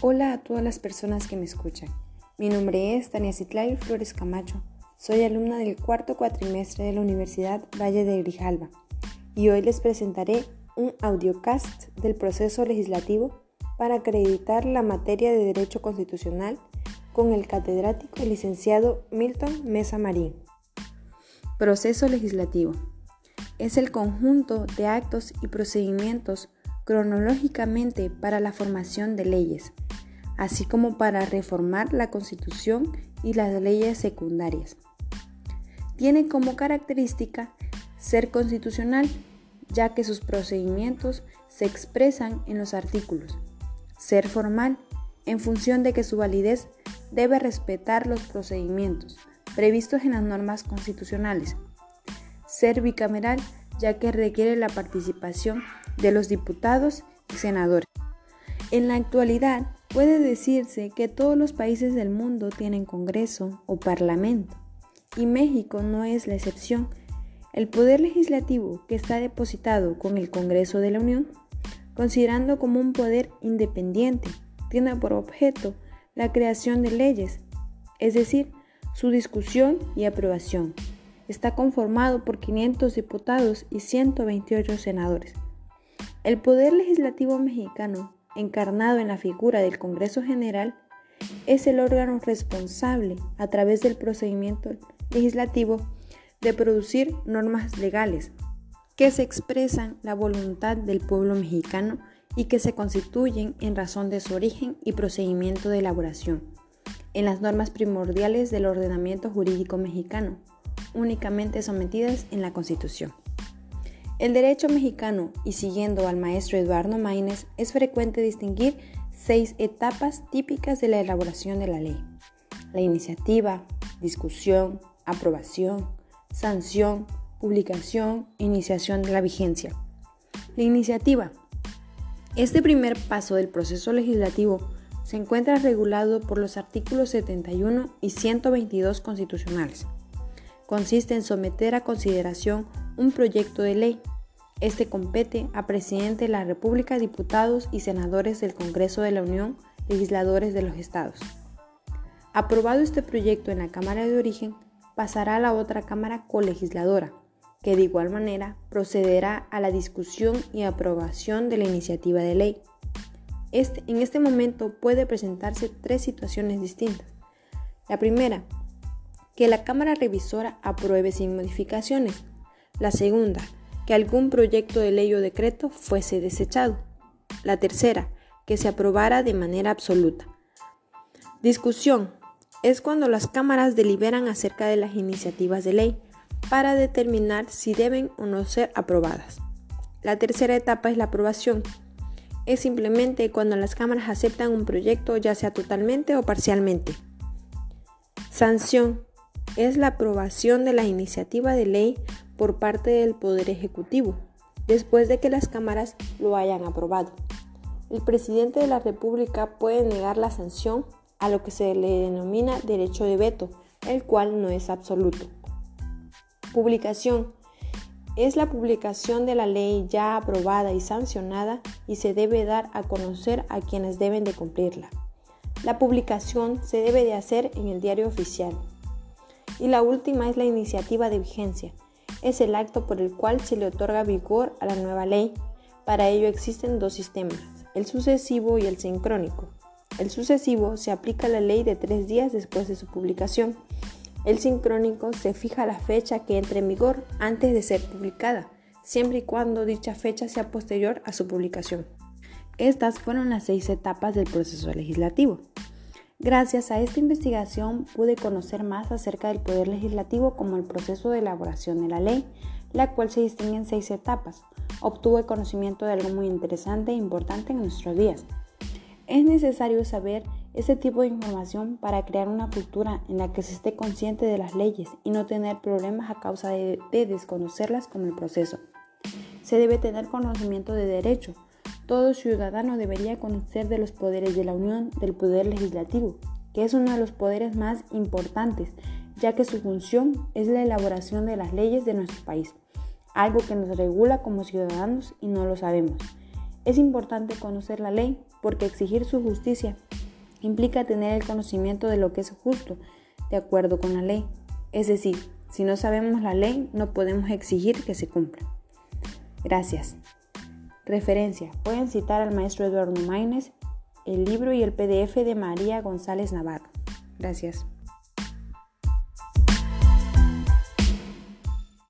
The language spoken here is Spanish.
Hola a todas las personas que me escuchan. Mi nombre es Tania Citlay Flores Camacho. Soy alumna del cuarto cuatrimestre de la Universidad Valle de Grijalva y hoy les presentaré un audiocast del proceso legislativo para acreditar la materia de Derecho Constitucional con el catedrático licenciado Milton Mesa Marín. Proceso legislativo. Es el conjunto de actos y procedimientos cronológicamente para la formación de leyes, así como para reformar la Constitución y las leyes secundarias. Tiene como característica ser constitucional, ya que sus procedimientos se expresan en los artículos. Ser formal, en función de que su validez debe respetar los procedimientos previstos en las normas constitucionales. Ser bicameral, ya que requiere la participación de los diputados y senadores. En la actualidad, puede decirse que todos los países del mundo tienen Congreso o Parlamento, y México no es la excepción. El poder legislativo que está depositado con el Congreso de la Unión, considerando como un poder independiente, tiene por objeto la creación de leyes, es decir, su discusión y aprobación. Está conformado por 500 diputados y 128 senadores. El Poder Legislativo mexicano, encarnado en la figura del Congreso General, es el órgano responsable, a través del procedimiento legislativo, de producir normas legales que se expresan la voluntad del pueblo mexicano y que se constituyen en razón de su origen y procedimiento de elaboración, en las normas primordiales del ordenamiento jurídico mexicano, únicamente sometidas en la Constitución. El derecho mexicano, y siguiendo al maestro Eduardo Maínez, es frecuente distinguir seis etapas típicas de la elaboración de la ley. La iniciativa, discusión, aprobación, sanción, publicación, iniciación de la vigencia. La iniciativa. Este primer paso del proceso legislativo se encuentra regulado por los artículos 71 y 122 constitucionales. Consiste en someter a consideración un proyecto de ley. Este compete a presidente de la República, diputados y senadores del Congreso de la Unión, legisladores de los estados. Aprobado este proyecto en la Cámara de Origen, pasará a la otra Cámara colegisladora, que de igual manera procederá a la discusión y aprobación de la iniciativa de ley. Este, en este momento puede presentarse tres situaciones distintas. La primera, que la Cámara Revisora apruebe sin modificaciones. La segunda, que algún proyecto de ley o decreto fuese desechado. La tercera, que se aprobara de manera absoluta. Discusión. Es cuando las cámaras deliberan acerca de las iniciativas de ley para determinar si deben o no ser aprobadas. La tercera etapa es la aprobación. Es simplemente cuando las cámaras aceptan un proyecto ya sea totalmente o parcialmente. Sanción. Es la aprobación de la iniciativa de ley por parte del Poder Ejecutivo, después de que las cámaras lo hayan aprobado. El presidente de la República puede negar la sanción a lo que se le denomina derecho de veto, el cual no es absoluto. Publicación. Es la publicación de la ley ya aprobada y sancionada y se debe dar a conocer a quienes deben de cumplirla. La publicación se debe de hacer en el diario oficial. Y la última es la iniciativa de vigencia es el acto por el cual se le otorga vigor a la nueva ley. Para ello existen dos sistemas, el sucesivo y el sincrónico. El sucesivo se aplica a la ley de tres días después de su publicación. El sincrónico se fija la fecha que entre en vigor antes de ser publicada, siempre y cuando dicha fecha sea posterior a su publicación. Estas fueron las seis etapas del proceso legislativo. Gracias a esta investigación pude conocer más acerca del Poder Legislativo como el proceso de elaboración de la ley, la cual se distingue en seis etapas. Obtuve conocimiento de algo muy interesante e importante en nuestros días. Es necesario saber ese tipo de información para crear una cultura en la que se esté consciente de las leyes y no tener problemas a causa de, de desconocerlas como el proceso. Se debe tener conocimiento de derecho, todo ciudadano debería conocer de los poderes de la Unión del Poder Legislativo, que es uno de los poderes más importantes, ya que su función es la elaboración de las leyes de nuestro país, algo que nos regula como ciudadanos y no lo sabemos. Es importante conocer la ley porque exigir su justicia implica tener el conocimiento de lo que es justo, de acuerdo con la ley. Es decir, si no sabemos la ley, no podemos exigir que se cumpla. Gracias. Referencia. Pueden citar al maestro Eduardo Maínez, el libro y el PDF de María González Navarro. Gracias.